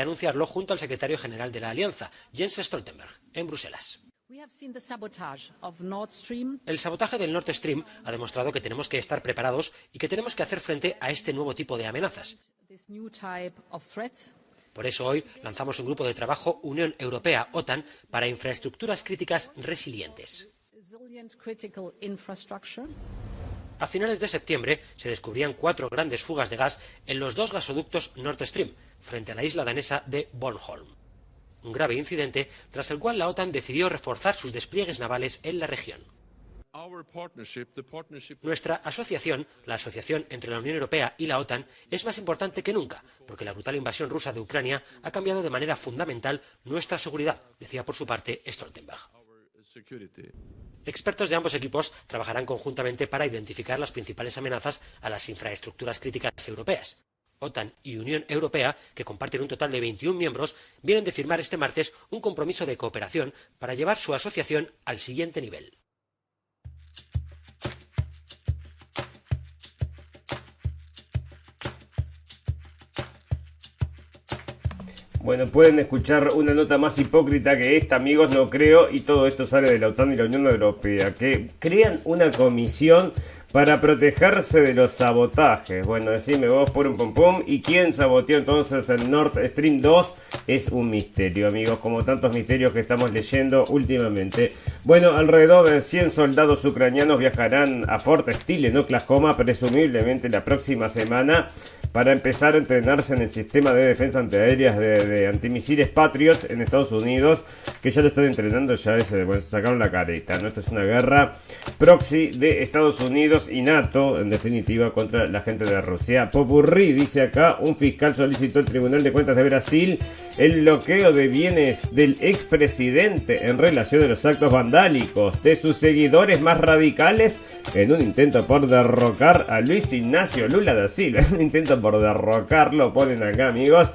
anunciarlo junto al secretario general de la Alianza, Jens Stoltenberg, en Bruselas. El sabotaje del Nord Stream ha demostrado que tenemos que estar preparados y que tenemos que hacer frente a este nuevo tipo de amenazas. Por eso hoy lanzamos un grupo de trabajo Unión Europea-OTAN para infraestructuras críticas resilientes. A finales de septiembre se descubrían cuatro grandes fugas de gas en los dos gasoductos Nord Stream, frente a la isla danesa de Bornholm. Un grave incidente tras el cual la OTAN decidió reforzar sus despliegues navales en la región. Nuestra asociación, la asociación entre la Unión Europea y la OTAN, es más importante que nunca, porque la brutal invasión rusa de Ucrania ha cambiado de manera fundamental nuestra seguridad, decía por su parte Stoltenberg. Expertos de ambos equipos trabajarán conjuntamente para identificar las principales amenazas a las infraestructuras críticas europeas. OTAN y Unión Europea, que comparten un total de 21 miembros, vienen de firmar este martes un compromiso de cooperación para llevar su asociación al siguiente nivel. Bueno, pueden escuchar una nota más hipócrita que esta, amigos, no creo, y todo esto sale de la OTAN y la Unión Europea, que crean una comisión para protegerse de los sabotajes. Bueno, decime vos por un pum. ¿Y quién saboteó entonces el Nord Stream 2? Es un misterio, amigos, como tantos misterios que estamos leyendo últimamente. Bueno, alrededor de 100 soldados ucranianos viajarán a Fort Steele en Oklahoma, presumiblemente la próxima semana para empezar a entrenarse en el sistema de defensa antiaéreas de, antimisiles Patriot en Estados Unidos, que ya lo están entrenando, ya se bueno, sacaron la careta, ¿no? Esto es una guerra proxy de Estados Unidos y NATO, en definitiva, contra la gente de Rusia. Popurrí, dice acá, un fiscal solicitó al Tribunal de Cuentas de Brasil el bloqueo de bienes del expresidente en relación a los actos vandálicos de sus seguidores más radicales en un intento por derrocar a Luis Ignacio Lula da Silva. un intento por derrocarlo, ponen acá amigos.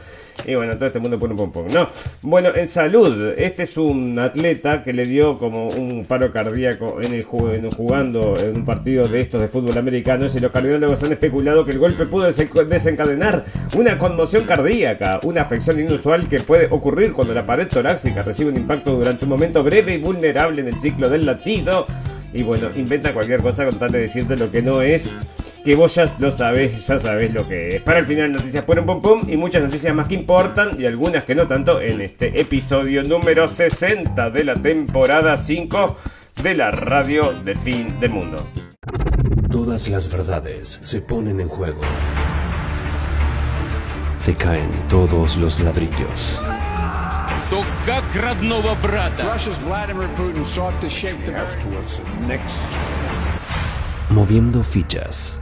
Y bueno, todo este mundo pone un pum ¿no? Bueno, en salud, este es un atleta que le dio como un paro cardíaco en el jugando en un partido de estos de fútbol americano. Y los cardiólogos han especulado que el golpe pudo desencadenar una conmoción cardíaca, una afección inusual que puede ocurrir cuando la pared torácica recibe un impacto durante un momento breve y vulnerable en el ciclo del latido. Y bueno, inventa cualquier cosa con tal de decirte lo que no es que vos ya lo sabés, ya sabés lo que es. Para el final noticias por un pum pum y muchas noticias más que importan y algunas que no tanto en este episodio número 60 de la temporada 5 de la radio del fin del mundo. Todas las verdades se ponen en juego. Se caen todos los ladrillos. Moviendo fichas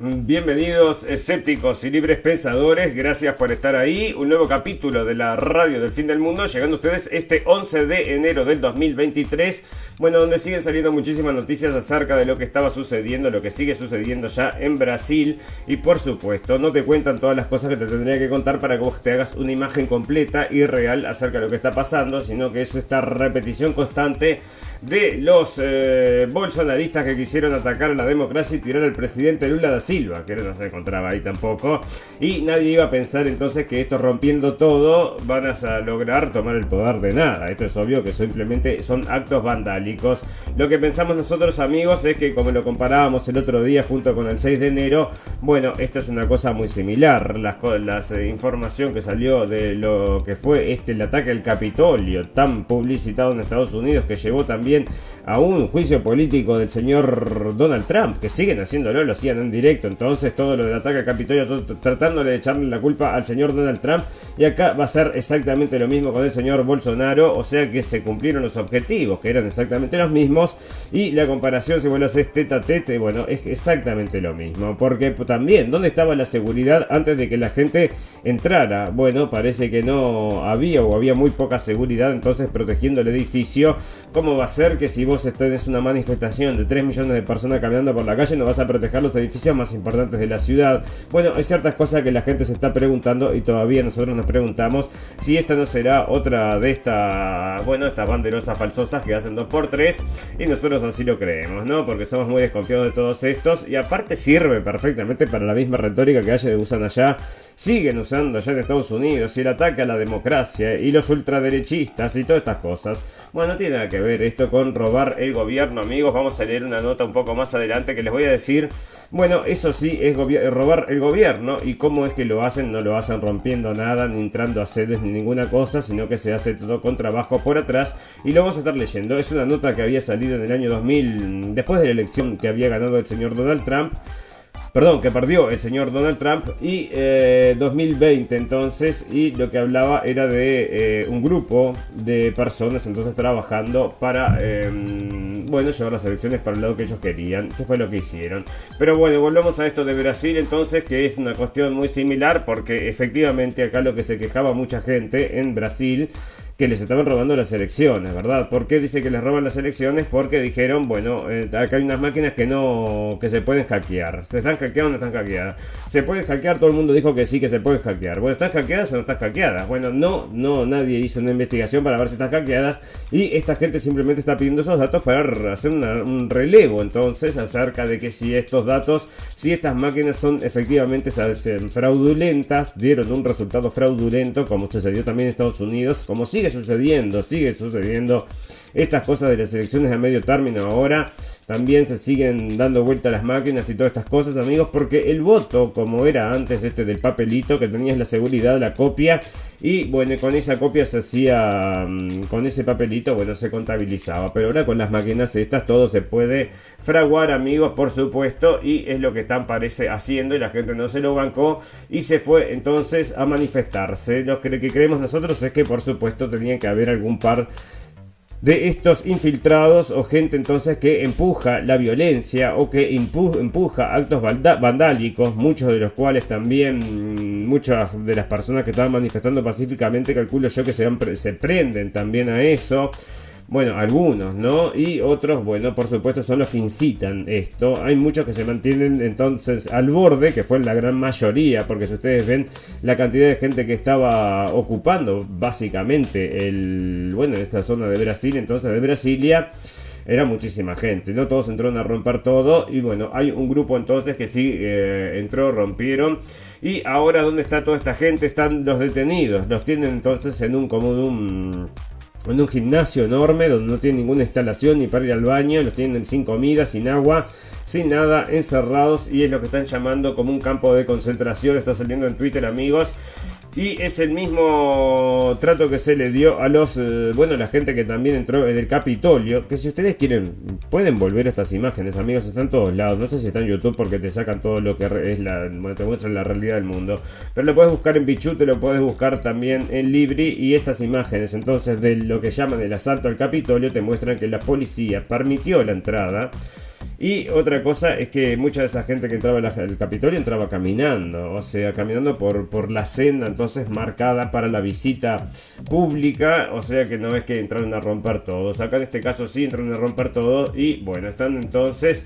Bienvenidos escépticos y libres pensadores, gracias por estar ahí. Un nuevo capítulo de la radio del fin del mundo, llegando a ustedes este 11 de enero del 2023. Bueno, donde siguen saliendo muchísimas noticias acerca de lo que estaba sucediendo, lo que sigue sucediendo ya en Brasil. Y por supuesto, no te cuentan todas las cosas que te tendría que contar para que vos te hagas una imagen completa y real acerca de lo que está pasando, sino que es esta repetición constante de los eh, bolsonaristas que quisieron atacar a la democracia y tirar al presidente Lula da Silva, que no se encontraba ahí tampoco. Y nadie iba a pensar entonces que esto rompiendo todo van a lograr tomar el poder de nada. Esto es obvio que simplemente son actos vandálicos. Lo que pensamos nosotros amigos es que como lo comparábamos el otro día junto con el 6 de enero, bueno, esto es una cosa muy similar. La las eh, información que salió de lo que fue este el ataque al Capitolio, tan publicitado en Estados Unidos, que llevó también a un juicio político del señor Donald Trump, que siguen haciéndolo, lo hacían en directo. Entonces, todo lo del ataque al Capitolio, tratándole de echarle la culpa al señor Donald Trump. Y acá va a ser exactamente lo mismo con el señor Bolsonaro, o sea que se cumplieron los objetivos, que eran exactamente los mismos. Y la comparación, si vos lo haces tete a tete, bueno, es exactamente lo mismo. Porque también, ¿dónde estaba la seguridad antes de que la gente entrara? Bueno, parece que no había o había muy poca seguridad, entonces protegiendo el edificio, ¿cómo va a ser? Que si vos tenés una manifestación de 3 millones de personas caminando por la calle no vas a proteger los edificios más importantes de la ciudad. Bueno, hay ciertas cosas que la gente se está preguntando y todavía nosotros nos preguntamos si esta no será otra de estas, bueno, estas banderosas falsosas que hacen 2x3 y nosotros así lo creemos, ¿no? Porque somos muy desconfiados de todos estos y aparte sirve perfectamente para la misma retórica que usan allá, siguen usando allá en Estados Unidos y el ataque a la democracia y los ultraderechistas y todas estas cosas. Bueno, no tiene nada que ver esto con robar el gobierno, amigos. Vamos a leer una nota un poco más adelante que les voy a decir. Bueno, eso sí es robar el gobierno y cómo es que lo hacen. No lo hacen rompiendo nada, ni entrando a sedes, ni ninguna cosa, sino que se hace todo con trabajo por atrás. Y lo vamos a estar leyendo. Es una nota que había salido en el año 2000, después de la elección que había ganado el señor Donald Trump perdón, que perdió el señor Donald Trump y 2020 eh, entonces y lo que hablaba era de eh, un grupo de personas entonces trabajando para em, bueno llevar las elecciones para el lado que ellos querían, que fue lo que hicieron. Pero bueno, volvemos a esto de Brasil entonces que es una cuestión muy similar porque efectivamente acá lo que se quejaba mucha gente en Brasil que les estaban robando las elecciones, ¿verdad? ¿Por qué dice que les roban las elecciones? Porque dijeron, bueno, eh, acá hay unas máquinas que no, que se pueden hackear. ¿Se están hackeadas o no están hackeadas? ¿Se pueden hackear? Todo el mundo dijo que sí, que se pueden hackear. Bueno, ¿están hackeadas o no están hackeadas? Bueno, no, no, nadie hizo una investigación para ver si están hackeadas y esta gente simplemente está pidiendo esos datos para hacer un relevo entonces acerca de que si estos datos, si estas máquinas son efectivamente fraudulentas, dieron un resultado fraudulento como sucedió también en Estados Unidos, como sigue sucediendo, sigue sucediendo estas cosas de las elecciones a medio término ahora. También se siguen dando vuelta las máquinas y todas estas cosas, amigos, porque el voto, como era antes este del papelito, que tenías la seguridad, la copia, y bueno, con esa copia se hacía, mm, con ese papelito, bueno, se contabilizaba. Pero ahora con las máquinas estas todo se puede fraguar, amigos, por supuesto, y es lo que están parece haciendo y la gente no se lo bancó y se fue entonces a manifestarse. Lo que creemos nosotros es que por supuesto tenían que haber algún par estos infiltrados o gente entonces que empuja la violencia o que empuja actos vandálicos, muchos de los cuales también mm, muchas de las personas que estaban manifestando pacíficamente calculo yo que se, se prenden también a eso. Bueno, algunos, ¿no? Y otros, bueno, por supuesto son los que incitan esto. Hay muchos que se mantienen entonces al borde, que fue la gran mayoría, porque si ustedes ven la cantidad de gente que estaba ocupando básicamente el, bueno, esta zona de Brasil, entonces de Brasilia, era muchísima gente, ¿no? Todos entraron a romper todo y bueno, hay un grupo entonces que sí eh, entró, rompieron y ahora ¿dónde está toda esta gente? Están los detenidos, los tienen entonces en un como un en un gimnasio enorme donde no tiene ninguna instalación ni para ir al baño, los tienen sin comida, sin agua, sin nada, encerrados y es lo que están llamando como un campo de concentración, está saliendo en Twitter amigos. Y es el mismo trato que se le dio a los, eh, bueno, la gente que también entró en el Capitolio. Que si ustedes quieren, pueden volver a estas imágenes, amigos, están todos lados. No sé si está en YouTube porque te sacan todo lo que es la, te muestran la realidad del mundo. Pero lo puedes buscar en Pichu, te lo puedes buscar también en Libri. Y estas imágenes, entonces, de lo que llaman el asalto al Capitolio, te muestran que la policía permitió la entrada. Y otra cosa es que mucha de esa gente que entraba al Capitolio entraba caminando, o sea, caminando por, por la senda entonces marcada para la visita pública, o sea que no es que entraron a romper todos. Acá en este caso sí entraron a romper todo y bueno, están entonces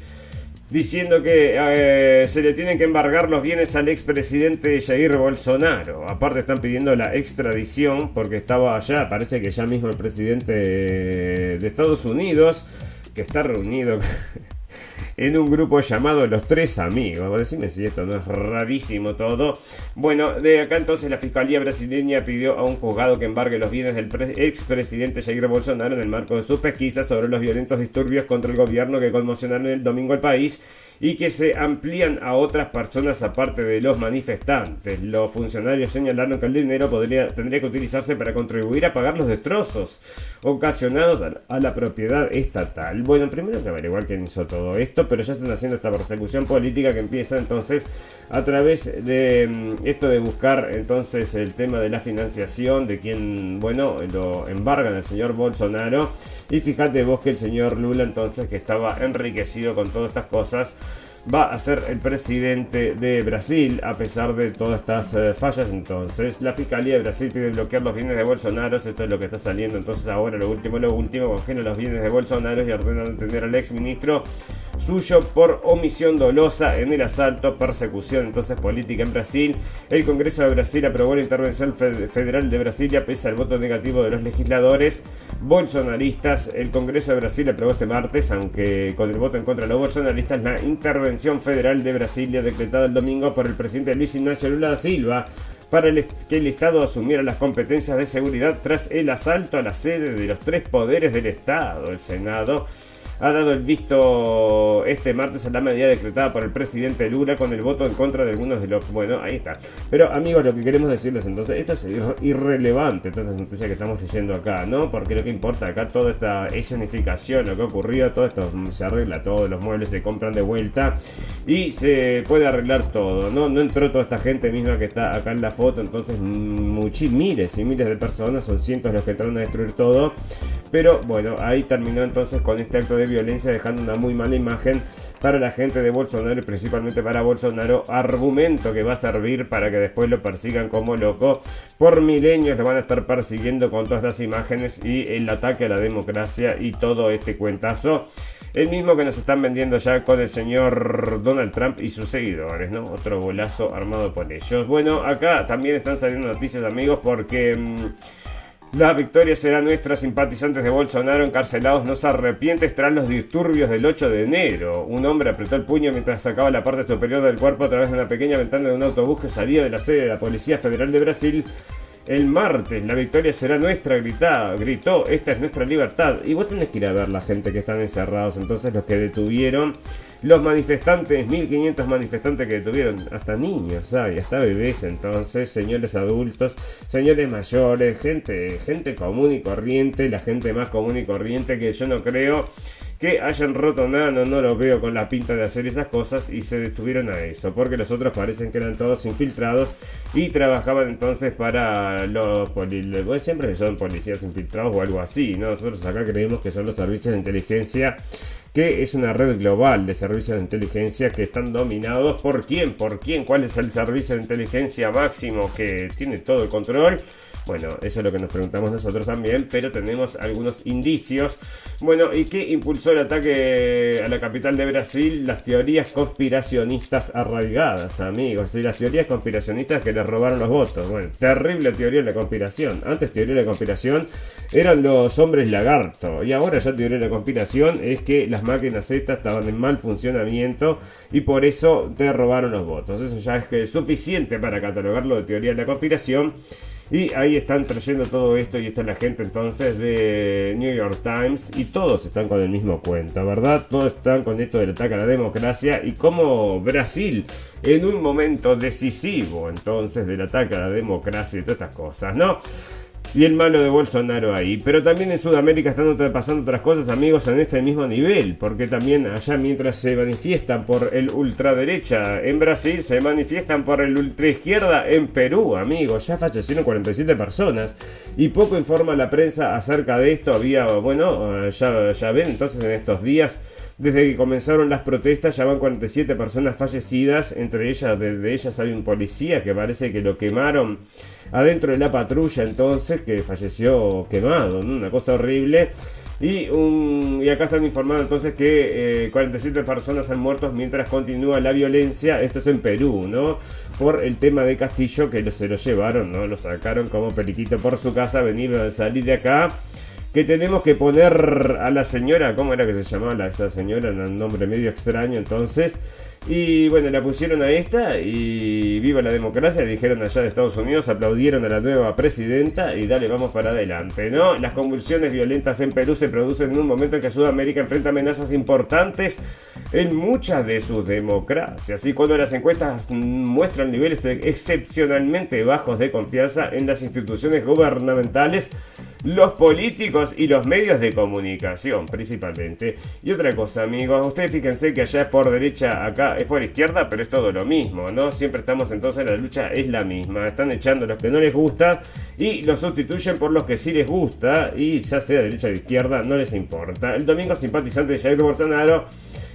diciendo que eh, se le tienen que embargar los bienes al expresidente Jair Bolsonaro. Aparte están pidiendo la extradición porque estaba allá, parece que ya mismo el presidente de Estados Unidos, que está reunido en un grupo llamado Los Tres Amigos. Decime si esto no es rarísimo todo. Bueno, de acá entonces la Fiscalía brasileña pidió a un juzgado que embargue los bienes del expresidente Jair Bolsonaro en el marco de sus pesquisas sobre los violentos disturbios contra el gobierno que conmocionaron el domingo al país y que se amplían a otras personas aparte de los manifestantes. Los funcionarios señalaron que el dinero tendría que utilizarse para contribuir a pagar los destrozos ocasionados a, la propiedad estatal. Bueno, primero que averiguar quién hizo todo esto, pero ya están haciendo esta persecución política que empieza entonces a través de mm, esto de buscar entonces el tema de la financiación, de quien, bueno, lo embargan al señor Bolsonaro. Y fíjate vos que el señor Lula entonces que estaba enriquecido con todas estas cosas, va a ser el presidente de Brasil, a pesar de todas estas eh, fallas. Entonces, la Fiscalía de Brasil pide bloquear los bienes de Bolsonaro. Esto es lo que está saliendo. Entonces, ahora lo último, lo último, congela los bienes de Bolsonaro y ordenan detener al ex ministro suyo por omisión dolosa en el asalto, persecución entonces política en Brasil. El Congreso de Brasil aprobó la intervención federal de Brasilia pese al voto negativo de los legisladores bolsonaristas. El Congreso de Brasil aprobó este martes, aunque con el voto en contra de los bolsonaristas, la intervención federal de Brasilia decretada el domingo por el presidente Luis Ignacio Lula da Silva para que el Estado asumiera las competencias de seguridad tras el asalto a la sede de los tres poderes del Estado, el Senado ha dado el visto este martes a la medida decretada por el presidente Lula con el voto en contra de algunos de los... Bueno, ahí está. Pero amigos, lo que queremos decirles entonces, esto es irrelevante, todas las noticias que estamos leyendo acá, ¿no? Porque lo que importa acá, toda esta escenificación, lo que ocurrió, todo esto se arregla todo, los muebles se compran de vuelta y se puede arreglar todo, ¿no? No entró toda esta gente misma que está acá en la foto, entonces muchos, miles y miles de personas, son cientos los que entraron a destruir todo. Pero bueno, ahí terminó entonces con este acto de violencia dejando una muy mala imagen para la gente de Bolsonaro y principalmente para Bolsonaro, argumento que va a servir para que después lo persigan como loco. Por milenios lo van a estar persiguiendo con todas las imágenes y el ataque a la democracia y todo este cuentazo. El mismo que nos están vendiendo ya con el señor Donald Trump y sus seguidores, ¿no? Otro bolazo armado por ellos. Bueno, acá también están saliendo noticias, amigos, porque... Mm, la victoria será nuestra. Simpatizantes de Bolsonaro encarcelados no se arrepienten tras los disturbios del 8 de enero. Un hombre apretó el puño mientras sacaba la parte superior del cuerpo a través de una pequeña ventana de un autobús que salía de la sede de la Policía Federal de Brasil. El martes, la victoria será nuestra, gritó, gritó, esta es nuestra libertad. Y vos tenés que ir a ver la gente que están encerrados, entonces los que detuvieron los manifestantes, 1500 manifestantes que detuvieron, hasta niños, ¿sabes? Hasta bebés, entonces, señores adultos, señores mayores, gente, gente común y corriente, la gente más común y corriente que yo no creo que hayan roto nada, no, no lo veo con la pinta de hacer esas cosas y se detuvieron a eso, porque los otros parecen que eran todos infiltrados y trabajaban entonces para los policías, siempre son policías infiltrados o algo así, ¿no? Nosotros acá creemos que son los servicios de inteligencia que es una red global de servicios de inteligencia que están dominados por quién, por quién, cuál es el servicio de inteligencia máximo que tiene todo el control. Bueno, eso es lo que nos preguntamos nosotros también, pero tenemos algunos indicios. Bueno, ¿y qué impulsó el ataque a la capital de Brasil? Las teorías conspiracionistas arraigadas, amigos. Y las teorías conspiracionistas que les robaron los votos. Bueno, terrible teoría de la conspiración. Antes teoría de la conspiración eran los hombres lagarto. Y ahora ya teoría de la conspiración es que las máquinas estas estaban en mal funcionamiento y por eso te robaron los votos. Eso ya es que es suficiente para catalogarlo de teoría de la conspiración. Y ahí están trayendo todo esto y está la gente entonces de New York Times y todos están con el mismo cuento, ¿verdad? Todos están con esto del ataque a la democracia y como Brasil en un momento decisivo entonces del ataque a la democracia y todas estas cosas, ¿no? Y el malo de Bolsonaro ahí. Pero también en Sudamérica están pasando otras cosas, amigos, en este mismo nivel, porque también allá mientras se manifiestan por el ultraderecha en Brasil, se manifiestan por el ultraizquierda en Perú, amigos. Ya fallecieron 47 personas y poco informa la prensa acerca de esto. Había, bueno, ya, ya ven, entonces en estos días desde que comenzaron las protestas ya van 47 personas fallecidas, entre ellas, de ellas hay un policía que parece que lo quemaron adentro de la patrulla entonces, que falleció quemado, una cosa horrible. Y, y acá están informando entonces que 47 eh, personas han muerto mientras continúa la violencia. Esto es en Perú, ¿no? Por el tema de Castillo que se lo llevaron, ¿no? Lo sacaron como periquito por su casa, venir a salir de acá que tenemos que poner a la señora, ¿cómo era que se llamaba esta señora? Un nombre medio extraño entonces. Y bueno, la pusieron a esta y viva la democracia, dijeron allá de Estados Unidos, aplaudieron a la nueva presidenta y dale, vamos para adelante, ¿no? Las convulsiones violentas en Perú se producen en un momento en que Sudamérica enfrenta amenazas importantes en muchas de sus democracias. Y cuando las encuestas muestran niveles excepcionalmente bajos de confianza en las instituciones gubernamentales, los políticos y los medios de comunicación, principalmente. Y otra cosa, amigos, ustedes fíjense que allá es por derecha, acá es por izquierda, pero es todo lo mismo, ¿no? Siempre estamos entonces, la lucha es la misma. Están echando los que no les gusta y los sustituyen por los que sí les gusta, y ya sea derecha o izquierda, no les importa. El domingo simpatizante de Jair Bolsonaro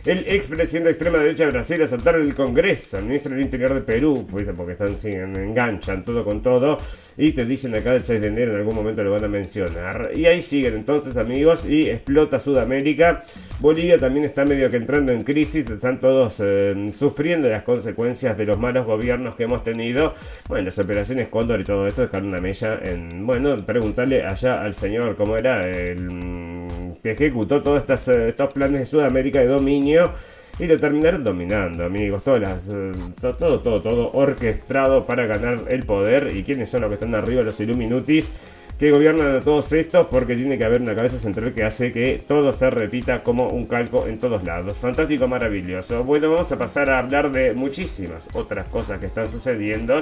El expresidente de extrema derecha de Brasil asaltaron el Congreso, el ministro del Interior de Perú, pues, porque están siguen, enganchan todo con todo y te dicen acá el 6 de enero en algún momento lo van a mencionar. Y ahí siguen entonces amigos y explota Sudamérica. Bolivia también está medio que entrando en crisis, están todos eh, sufriendo las consecuencias de los malos gobiernos que hemos tenido. Bueno, las operaciones Cóndor y todo esto dejaron una mella en... Bueno, preguntarle allá al señor cómo era el que ejecutó todos eh, estos planes de Sudamérica de dominio y lo terminaron dominando, amigos. Todas las, eh, todo, todo, todo orquestado para ganar el poder. ¿Y quiénes son los que están arriba? Los Illuminutis que gobiernan a todos estos porque tiene que haber una cabeza central que hace que todo se repita como un calco en todos lados. Fantástico, maravilloso. Bueno, vamos a pasar a hablar de muchísimas otras cosas que están sucediendo.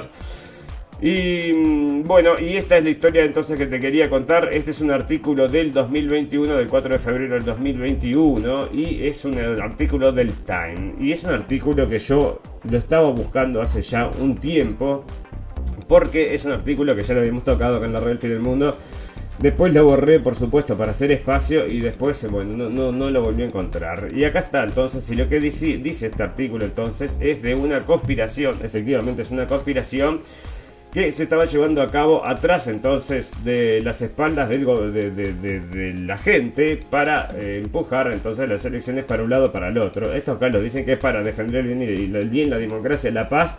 Y mm, bueno, y esta es la historia entonces que te quería contar. Este es un artículo del 2021, del 4 de febrero del 2021, y es un artículo del Time. Y es un artículo que yo lo estaba buscando hace ya un tiempo, porque es un artículo que ya lo habíamos tocado acá en la red del mundo. Después lo borré, por supuesto, para hacer espacio y después, bueno, no, no, lo volví a encontrar. Y acá está, entonces, y lo que dice, dice este artículo entonces es de una conspiración, efectivamente es una conspiración que se estaba llevando a cabo atrás entonces de las espaldas del, de, de, la gente para eh, empujar entonces las elecciones para un lado para el otro. Estos acá dicen que es para defender el bien, el bien, la democracia, la paz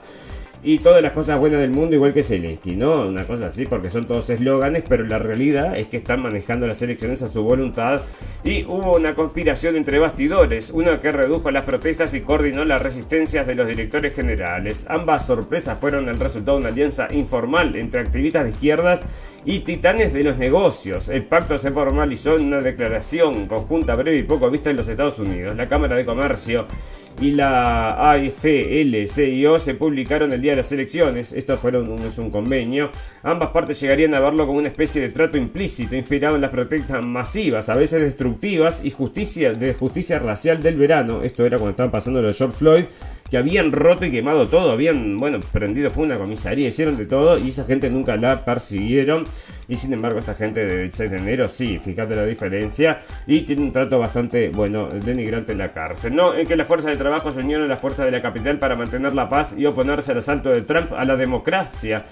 y todas las cosas buenas del mundo, igual que Zelensky, ¿no? Una cosa así, porque son todos eslóganes, pero la realidad es que están manejando las elecciones a su voluntad y hubo una conspiración entre bastidores, una que redujo las protestas y coordinó las resistencias de los directores generales. Ambas sorpresas fueron el resultado de una alianza informal entre activistas de izquierdas y titanes de los negocios. El pacto se formalizó en una declaración conjunta breve y poco vista en los Estados Unidos. La Cámara de Comercio y la AFL-CIO se publicaron el día de las elecciones. Esto fueron un, un convenio. Ambas partes llegarían a verlo como una especie de trato implícito inspirado en las protestas masivas, a veces destructivas y justicia de justicia racial del verano. Esto era cuando estaban pasando los George Floyd que habían roto y quemado todo, habían, bueno, prendido fue una comisaría, hicieron de todo y esa gente nunca la persiguieron. Y sin embargo, esta gente del 6 de enero, sí, fíjate la diferencia. Y tiene un trato bastante, bueno, denigrante en la cárcel. No, en que la fuerza de trabajo se unieron a la fuerza de la capital para mantener la paz y oponerse al asalto de Trump a la democracia.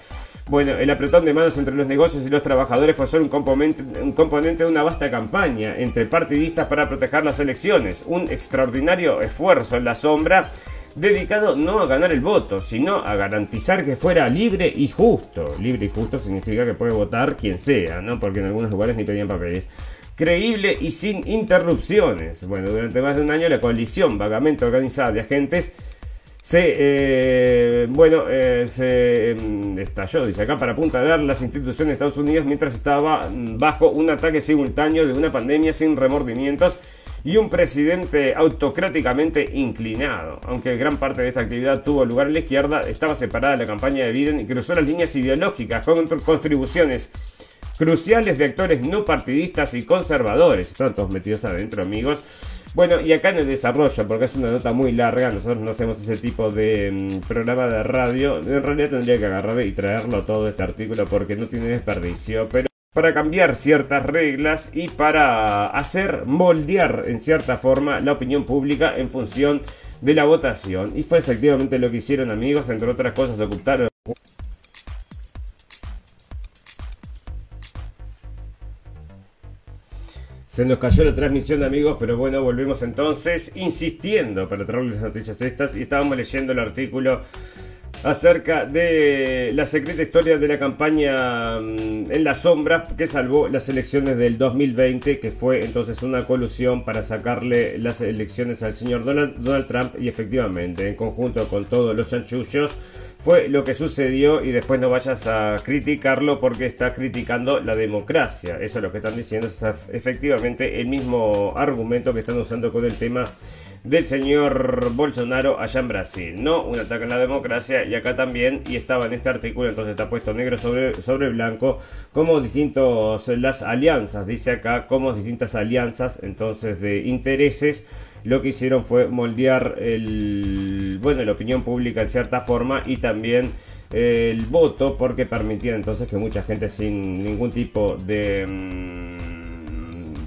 Bueno, el apretón de manos entre los negocios y los trabajadores fue solo un componente, un componente de una vasta campaña entre partidistas para proteger las elecciones. Un extraordinario esfuerzo en la sombra dedicado no a ganar el voto, sino a garantizar que fuera libre y justo. Libre y justo significa que puede votar quien sea, ¿no? Porque en algunos lugares ni pedían papeles. Creíble y sin interrupciones. Bueno, durante más de un año la coalición vagamente organizada de agentes se, eh, bueno, eh, se em, estalló, dice acá, para apuntalar las instituciones de Estados Unidos mientras estaba mm, bajo un ataque simultáneo de una pandemia sin remordimientos y un presidente autocráticamente inclinado. Aunque gran parte de esta actividad tuvo lugar en la izquierda, estaba separada de la campaña de Biden y cruzó las líneas ideológicas con contribuciones cruciales de actores no partidistas y conservadores. Están todos metidos adentro, amigos. Bueno, y acá en el desarrollo, porque es una nota muy larga, nosotros no hacemos ese tipo de mm, programa de radio. En realidad tendría que agarrar y traerlo todo este artículo porque no tiene desperdicio. Pero para cambiar ciertas reglas y para hacer moldear en cierta forma la opinión pública en función de la votación. Y fue efectivamente lo que hicieron amigos, entre otras cosas ocultaron... Se nos cayó la transmisión, amigos, pero bueno, volvemos entonces insistiendo para traerles las noticias estas y estábamos leyendo el artículo acerca de la secreta historia de la campaña mm, en la sombra que salvó las elecciones del 2020, que fue entonces una colusión para sacarle las elecciones al señor Donald, Trump y efectivamente, en conjunto con todos los chanchullos, fue lo que sucedió y después no vayas a criticarlo porque está criticando la democracia. Eso es lo que están diciendo, es efectivamente el mismo argumento que están usando con el tema del señor Bolsonaro allá en Brasil, ¿no? Un ataque a la democracia y acá también, y estaba en este artículo, entonces está puesto negro sobre, sobre blanco, como distintos, las alianzas, dice acá, como distintas alianzas, entonces, de intereses, lo que hicieron fue moldear el, bueno, la opinión pública en cierta forma y también el voto porque permitía entonces que mucha gente sin ningún tipo de... Mm,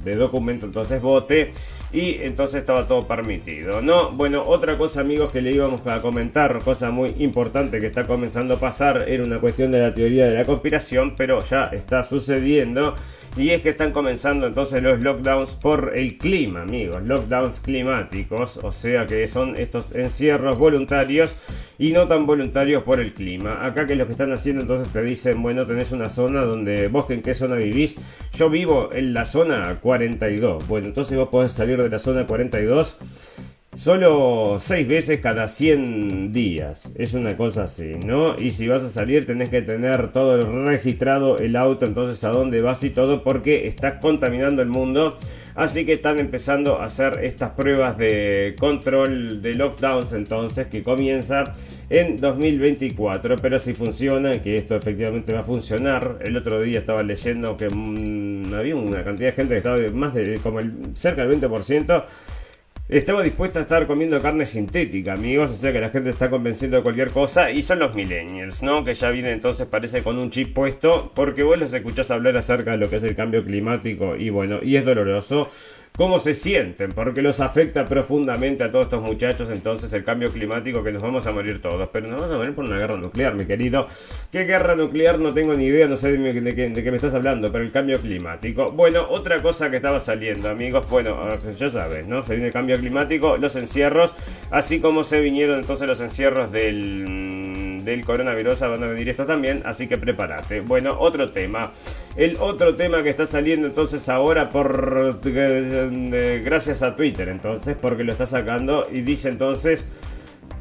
de documento entonces vote y entonces estaba todo permitido, ¿no? Bueno, otra cosa amigos que le íbamos a comentar, cosa muy importante que está comenzando a pasar, era una cuestión de la teoría de la conspiración, pero ya está sucediendo y es que están comenzando entonces los lockdowns por el clima, amigos, lockdowns climáticos, o sea que son estos encierros voluntarios y no tan voluntarios por el clima. Acá que lo que están haciendo entonces te dicen, bueno, tenés una zona donde vos en qué zona vivís. Yo vivo en la zona 42. Bueno, entonces vos podés salir de la zona 42 Solo 6 veces cada 100 días. Es una cosa así, ¿no? Y si vas a salir tenés que tener todo registrado el auto, entonces a dónde vas y todo, porque estás contaminando el mundo. Así que están empezando a hacer estas pruebas de control de lockdowns entonces que comienza en 2024. Pero si funciona, que esto efectivamente va a funcionar. El otro día estaba leyendo que mm, había una cantidad de gente que estaba más de como el, cerca del 20% estaba dispuesta a estar comiendo carne sintética, amigos. O sea que la gente está convenciendo de cualquier cosa. Y son los millennials, ¿no? Que ya vienen entonces, parece, con un chip puesto. Porque vos los escuchás hablar acerca de lo que es el cambio climático. Y bueno, y es doloroso cómo se sienten, porque los afecta profundamente a todos estos muchachos entonces el cambio climático que nos vamos a morir todos, pero nos vamos a morir por una guerra nuclear, mi querido. ¿Qué guerra nuclear? No tengo ni idea, no sé de, qué, me estás hablando, pero el cambio climático. Bueno, otra cosa que estaba saliendo, amigos, bueno, ya sabes, ¿no? Se viene el cambio climático, los encierros, así como se vinieron entonces los encierros del, del coronavirus, van a venir esto también, así que prepárate. Bueno, otro tema. El otro tema que está saliendo entonces ahora por gracias a Twitter, entonces, porque lo está sacando y dice entonces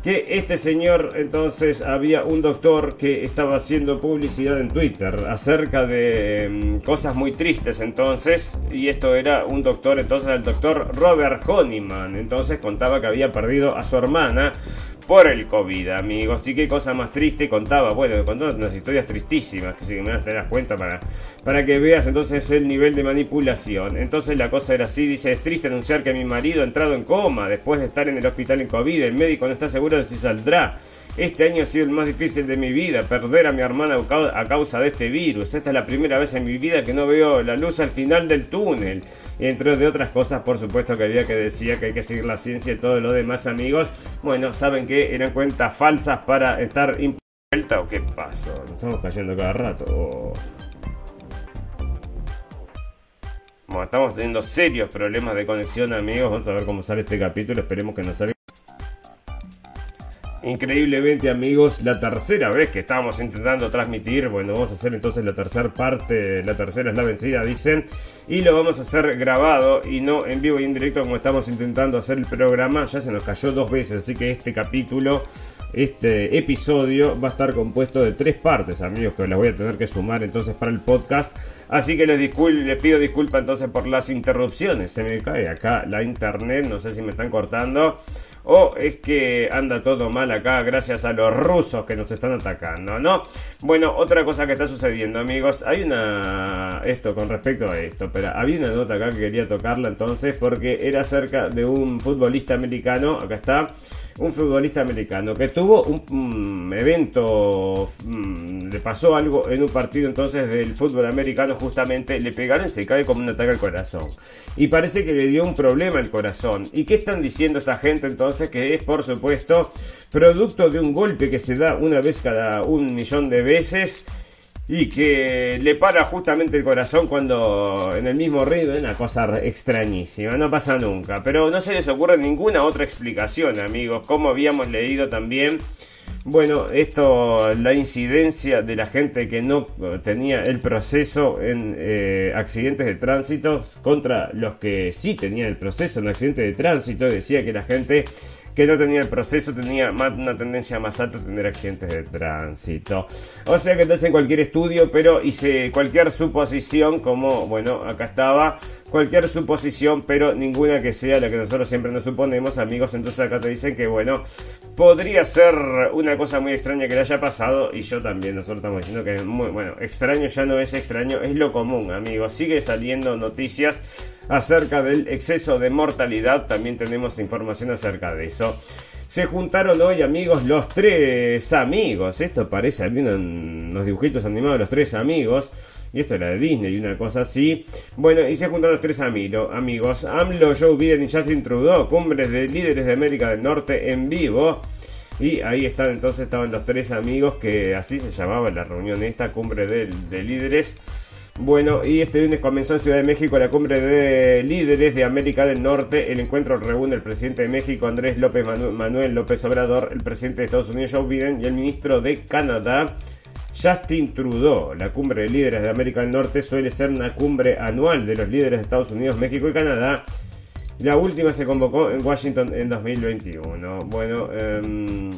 que este señor entonces había un doctor que estaba haciendo publicidad en Twitter acerca de mm, cosas muy tristes entonces y esto era un doctor entonces el doctor Robert Honeyman entonces contaba que había perdido a su hermana por el COVID, amigos. Y qué cosa más triste contaba. Bueno, contó unas historias tristísimas que si me te das cuenta para, para que veas entonces el nivel de manipulación. Entonces la cosa era así: dice, es triste anunciar que mi marido ha entrado en coma después de estar en el hospital en COVID. El médico no está seguro de si saldrá. Este año ha sido el más difícil de mi vida, perder a mi hermana a causa de este virus. Esta es la primera vez en mi vida que no veo la luz al final del túnel. Entre de otras cosas, por supuesto que había que decía que hay que seguir la ciencia y todo lo demás, amigos. Bueno, saben que eran cuentas falsas para estar vuelta o qué pasó. Nos estamos cayendo cada rato. Bueno, estamos teniendo serios problemas de conexión, amigos. Vamos a ver cómo sale este capítulo. Esperemos que nos salga. Increíblemente amigos, la tercera vez que estábamos intentando transmitir, bueno, vamos a hacer entonces la tercera parte, la tercera es la vencida, dicen, y lo vamos a hacer grabado y no en vivo y en directo como estamos intentando hacer el programa, ya se nos cayó dos veces, así que este capítulo, este episodio va a estar compuesto de tres partes, amigos, que las voy a tener que sumar entonces para el podcast, así que les, les pido disculpas entonces por las interrupciones, se me cae acá la internet, no sé si me están cortando o es que anda todo mal acá gracias a los rusos que nos están atacando, ¿no? Bueno, otra cosa que está sucediendo, amigos, hay una... esto con respecto a esto, pero había una nota acá que quería tocarla entonces porque era acerca de un futbolista americano, acá está, un futbolista americano que tuvo un, evento, mm, le pasó algo en un partido entonces del fútbol americano, justamente le pegaron y se cae como un ataque al corazón. Y parece que le dio un problema al corazón. ¿Y qué están diciendo esta gente entonces? Que es, por supuesto, producto de un golpe que se da una vez cada un millón de veces y que le para justamente el corazón cuando en el mismo ritmo una cosa extrañísima, no pasa nunca, pero no se les ocurre ninguna otra explicación, amigos, como habíamos leído también. Bueno, esto, la incidencia de la gente que no tenía el proceso en eh, accidentes de tránsito contra los que sí tenían el proceso en accidentes de tránsito, decía que la gente que no tenía el proceso tenía más, una tendencia más alta a tener accidentes de tránsito. O sea que te en cualquier estudio, pero hice cualquier suposición, como, bueno, acá estaba, cualquier suposición, pero ninguna que sea la que nosotros siempre nos suponemos, amigos. Entonces acá te dicen que, bueno, podría ser una cosa muy extraña que le haya pasado, y yo también, nosotros estamos diciendo que, muy, bueno, extraño ya no es extraño, es lo común, amigos. Sigue saliendo noticias acerca del exceso de mortalidad, también tenemos información acerca de eso. Se juntaron hoy, amigos, los tres amigos. Esto parece, había unos dibujitos animados los tres amigos. Y esto era de Disney y una cosa así. Bueno, y se juntaron los tres amigos. amigos. AMLO, Joe Biden y Justin Trudeau. Cumbres de líderes de América del Norte en vivo. Y ahí están, entonces estaban los tres amigos que así se llamaba la reunión esta, cumbre de, líderes. Bueno, y este lunes comenzó en Ciudad de México la cumbre de líderes de América del Norte. El encuentro reúne el presidente de México, Andrés López Manuel López Obrador, el presidente de Estados Unidos, Joe Biden, y el ministro de Canadá, Justin Trudeau. La cumbre de líderes de América del Norte suele ser una cumbre anual de los líderes de Estados Unidos, México y Canadá la última se convocó en Washington en 2021. Bueno, em,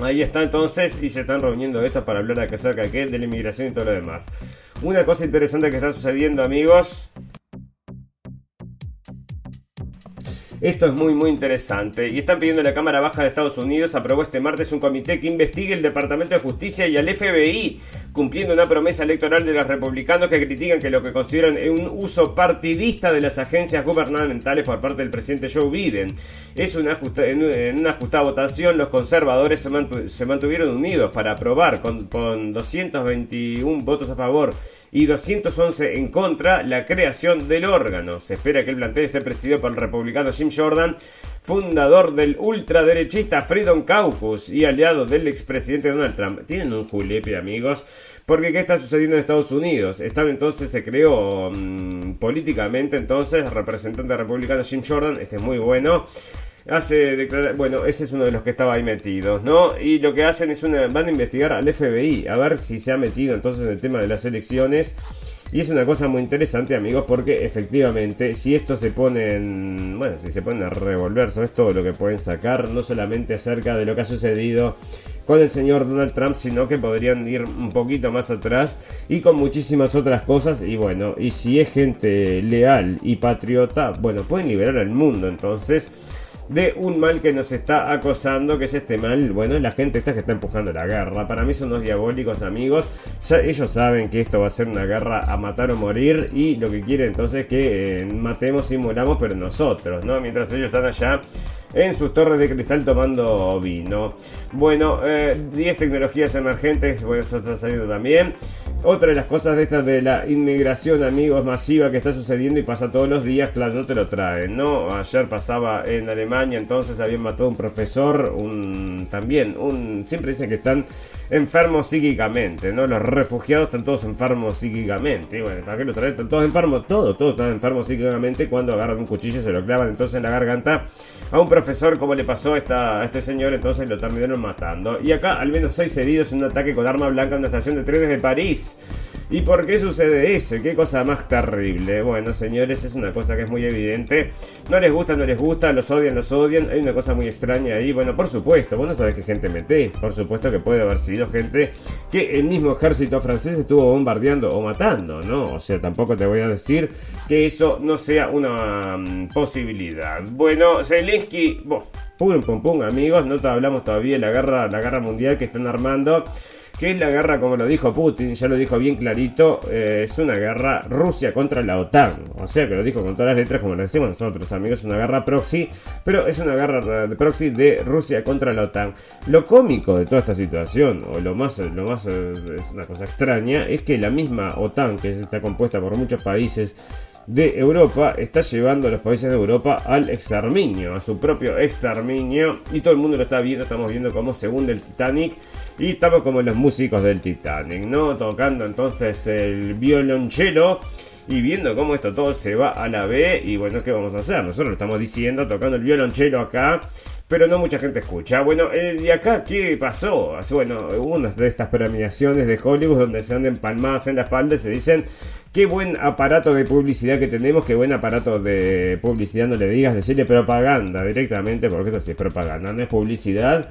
ahí está entonces y se están reuniendo estos para hablar acerca de, de la inmigración y todo lo demás. Una cosa interesante que está sucediendo, amigos, Esto es muy muy interesante. Y están pidiendo la Cámara Baja de Estados Unidos, aprobó este martes un comité que investigue el Departamento de Justicia y al FBI, cumpliendo una promesa electoral de los republicanos que critican que lo que consideran un uso partidista de las agencias gubernamentales por parte del presidente Joe Biden. Es una en una ajustada votación, los conservadores se, mantuvieron unidos para aprobar con, con 221 votos a favor y 211 en contra la creación del órgano. Se espera que el plantel esté presidido por el republicano Jim Jordan, fundador del ultraderechista Freedom Caucus y aliado del expresidente Donald Trump. Tienen un julepe, amigos. Porque ¿qué está sucediendo en Estados Unidos? Están entonces, se creó mm, políticamente entonces, representante republicano Jim Jordan, este es muy bueno hace declarar, bueno, ese es uno de los que estaba ahí metidos, ¿no? Y lo que hacen es una, van a investigar al FBI, a ver si se ha metido entonces en el tema de las elecciones. Y es una cosa muy interesante, amigos, porque efectivamente, si esto se ponen, bueno, si se ponen a revolver sobre todo lo que pueden sacar, no solamente acerca de lo que ha sucedido con el señor Donald Trump, sino que podrían ir un poquito más atrás y con muchísimas otras cosas. Y bueno, y si es gente leal y patriota, bueno, pueden liberar al mundo entonces de un mal que nos está acosando, que es este mal, bueno, la gente esta que está empujando la guerra. Para mí son unos diabólicos amigos, ellos saben que esto va a ser una guerra a matar o morir y lo que quieren entonces es que eh, matemos y moramos, pero nosotros, ¿no? Mientras ellos están allá en sus torres de cristal tomando vino. Bueno, 10 eh, tecnologías emergentes, bueno, esto está saliendo también. Otra de las cosas de estas de la inmigración, amigos, masiva que está sucediendo y pasa todos los días, claro, no te lo traen, ¿no? Ayer pasaba en Alemania, entonces habían matado a un profesor, un también, un siempre dicen que están enfermos psíquicamente, ¿no? Los refugiados están todos enfermos psíquicamente. Y bueno, ¿para qué lo traen? Están todos enfermos, todos, todos están enfermos psíquicamente cuando agarran un cuchillo se lo clavan entonces en la garganta a un profesor, como le pasó a, esta, a este señor, entonces lo terminaron matando. Y acá al menos seis heridos en un ataque con arma blanca en una estación de trenes de París. ¿Y por qué sucede eso? ¿Qué cosa más terrible? Bueno, señores, es una cosa que es muy evidente. No les gusta, no les gusta, los odian, los odian. Hay una cosa muy extraña ahí. Bueno, por supuesto, vos no sabés qué gente metés. Por supuesto que puede haber sido gente que el mismo ejército francés estuvo bombardeando o matando, ¿no? O sea, tampoco te voy a decir que eso no sea una mm, posibilidad. Bueno, Zelensky, bueno, pum, pum, pum, amigos, no te hablamos todavía de la guerra, la guerra mundial que están armando que la guerra, como lo dijo Putin, ya lo dijo bien clarito, eh, es una guerra Rusia contra la OTAN. O sea que lo dijo con todas las letras, como lo decimos nosotros, amigos, es una guerra proxy, pero es una guerra de proxy de Rusia contra la OTAN. Lo cómico de toda esta situación, o lo más, lo más eh, es una cosa extraña, es que la misma OTAN, que está compuesta por muchos países, de Europa está llevando a los países de Europa al exterminio, a su propio exterminio. Y todo el mundo lo está viendo, estamos viendo cómo se hunde el Titanic. Y estamos como los músicos del Titanic, ¿no? Tocando entonces el violonchelo y viendo cómo esto todo se va a la B. Y bueno, ¿qué vamos a hacer? Nosotros lo estamos diciendo, tocando el violonchelo acá pero no mucha gente escucha. Bueno, eh, ¿y acá qué pasó? Bueno, una de estas premiaciones de Hollywood donde se andan palmadas en la espalda y se dicen qué buen aparato de publicidad que tenemos, qué buen aparato de publicidad, no le digas, decirle propaganda directamente, porque esto sí es propaganda, no es publicidad.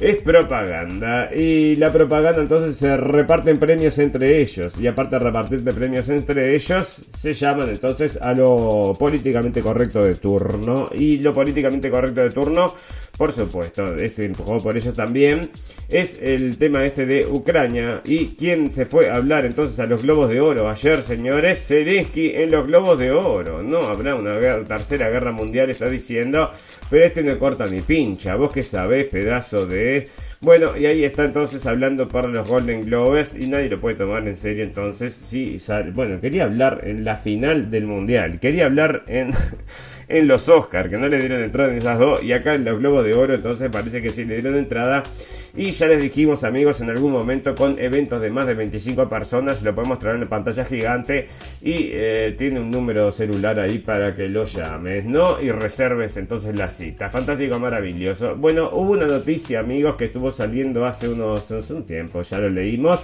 Es propaganda. Y la propaganda entonces se reparten premios entre ellos. Y aparte de repartirte premios entre ellos, se llaman entonces a lo políticamente correcto de turno. Y lo políticamente correcto de turno, por supuesto, este empujó por ellos también, es el tema este de Ucrania. ¿Y quién se fue a hablar entonces a los globos de oro? Ayer, señores, Zelensky en los globos de oro. No habrá una tercera guerra mundial, está diciendo. Pero este no corta ni pincha. Vos que sabés, pedazo de... Bueno, y ahí está entonces hablando para los Golden Globes y nadie lo puede tomar en serio entonces. Sí, bueno, quería hablar en la final del mundial. Quería hablar en... en los Oscars, que no le dieron entrada en esas dos, y acá en los Globos de Oro, entonces parece que sí le dieron entrada. Y ya les dijimos, amigos, en algún momento con eventos de más de 25 personas, lo podemos traer en la pantalla gigante y eh, tiene un número celular ahí para que lo llames, ¿no? Y reserves entonces la cita. Fantástico, maravilloso. Bueno, hubo una noticia, amigos, que estuvo saliendo hace unos, hace un tiempo, ya lo leímos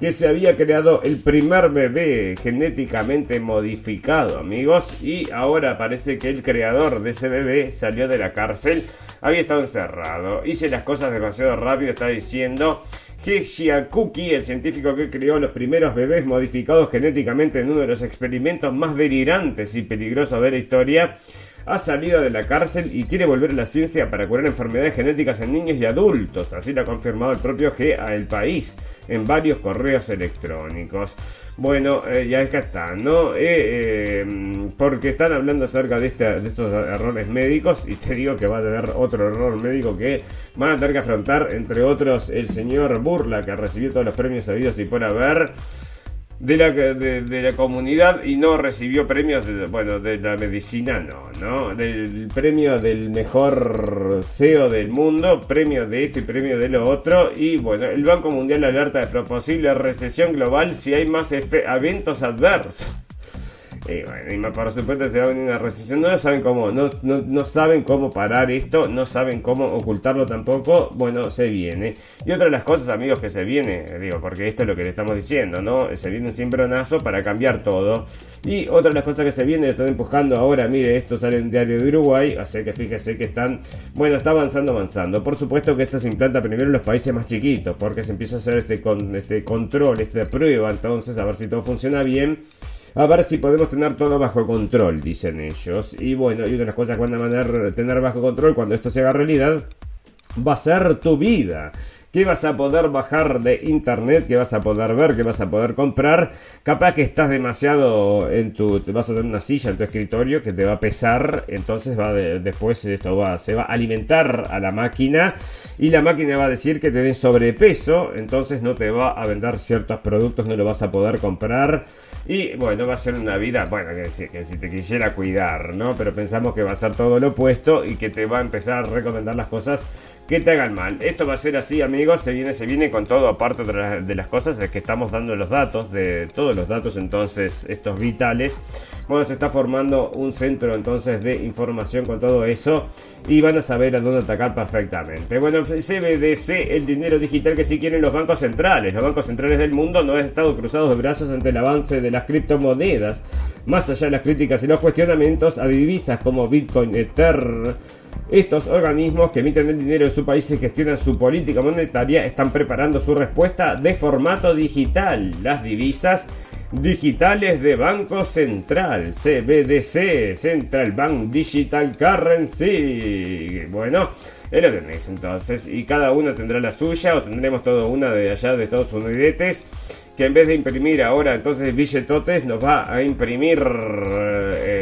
que se había creado el primer bebé genéticamente modificado, amigos, y ahora parece que el creador de ese bebé salió de la cárcel, había estado encerrado, hice las cosas demasiado rápido, está diciendo Xiaokuki, el científico que creó los primeros bebés modificados genéticamente en uno de los experimentos más delirantes y peligrosos de la historia, ha salido de la cárcel y quiere volver a la ciencia para curar enfermedades genéticas en niños y adultos. Así lo ha confirmado el propio G a El País en varios correos electrónicos. Bueno, eh, ya que está, ¿no? Eh, eh, porque están hablando acerca de, este, de estos errores médicos y te digo que va a tener otro error médico que van a tener que afrontar, entre otros, el señor Burla, que recibió todos los premios sabidos y por haber de la, de, la comunidad y no recibió premios, de, bueno, de la medicina no, ¿no? Del premio del mejor CEO del mundo, premio de esto y premio de lo otro. Y bueno, el Banco Mundial alerta de posible recesión global si hay más eventos adversos. Bueno, y por supuesto se va a venir una recesión. No saben cómo, no, no, saben cómo parar esto, no saben cómo ocultarlo tampoco. Bueno, se viene. Y otra de las cosas, amigos, que se viene, digo, porque esto es lo que le estamos diciendo, ¿no? Se viene un cimbronazo para cambiar todo. Y otra de las cosas que se viene, están empujando ahora, mire, esto sale en diario de Uruguay, así que fíjese que están, bueno, está avanzando, avanzando. Por supuesto que esto se implanta primero en los países más chiquitos, porque se empieza a hacer este, este control, esta prueba, entonces, a ver si todo funciona bien a ver si podemos tener todo bajo control, dicen ellos. Y bueno, y una de cosas que van a tener bajo control cuando esto se haga realidad va a ser tu vida que vas a poder bajar de internet, que vas a poder ver, que vas a poder comprar. Capaz que estás demasiado en tu, te vas a tener una silla en tu escritorio que te va a pesar, entonces va después esto va, se va a alimentar a la máquina y la máquina va a decir que tenés sobrepeso, entonces no te va a vender ciertos productos, no lo vas a poder comprar y bueno, va a ser una vida, bueno, que si, que si te quisiera cuidar, ¿no? Pero pensamos que va a ser todo lo opuesto y que te va a empezar a recomendar las cosas que te hagan mal. Esto va a ser así, amigos. Se viene, se viene con todo, aparte de, las cosas de que estamos dando los datos, de todos los datos, entonces, estos vitales. Bueno, se está formando un centro entonces de información con todo eso y van a saber a dónde atacar perfectamente. Bueno, CBDC, el dinero digital que sí quieren los bancos centrales. Los bancos centrales del mundo no han estado cruzados de brazos ante el avance de las criptomonedas. Más allá de las críticas y los cuestionamientos a divisas como Bitcoin, Ether estos organismos que emiten el dinero de su país y gestionan su política monetaria están preparando su respuesta de formato digital. Las divisas digitales de Banco Central, CBDC, Central Bank Digital Currency. Bueno, es lo tenéis entonces. Y cada uno tendrá la suya o tendremos todo una de allá de Estados Unidos que en vez de imprimir ahora entonces billetotes nos va a imprimir eh,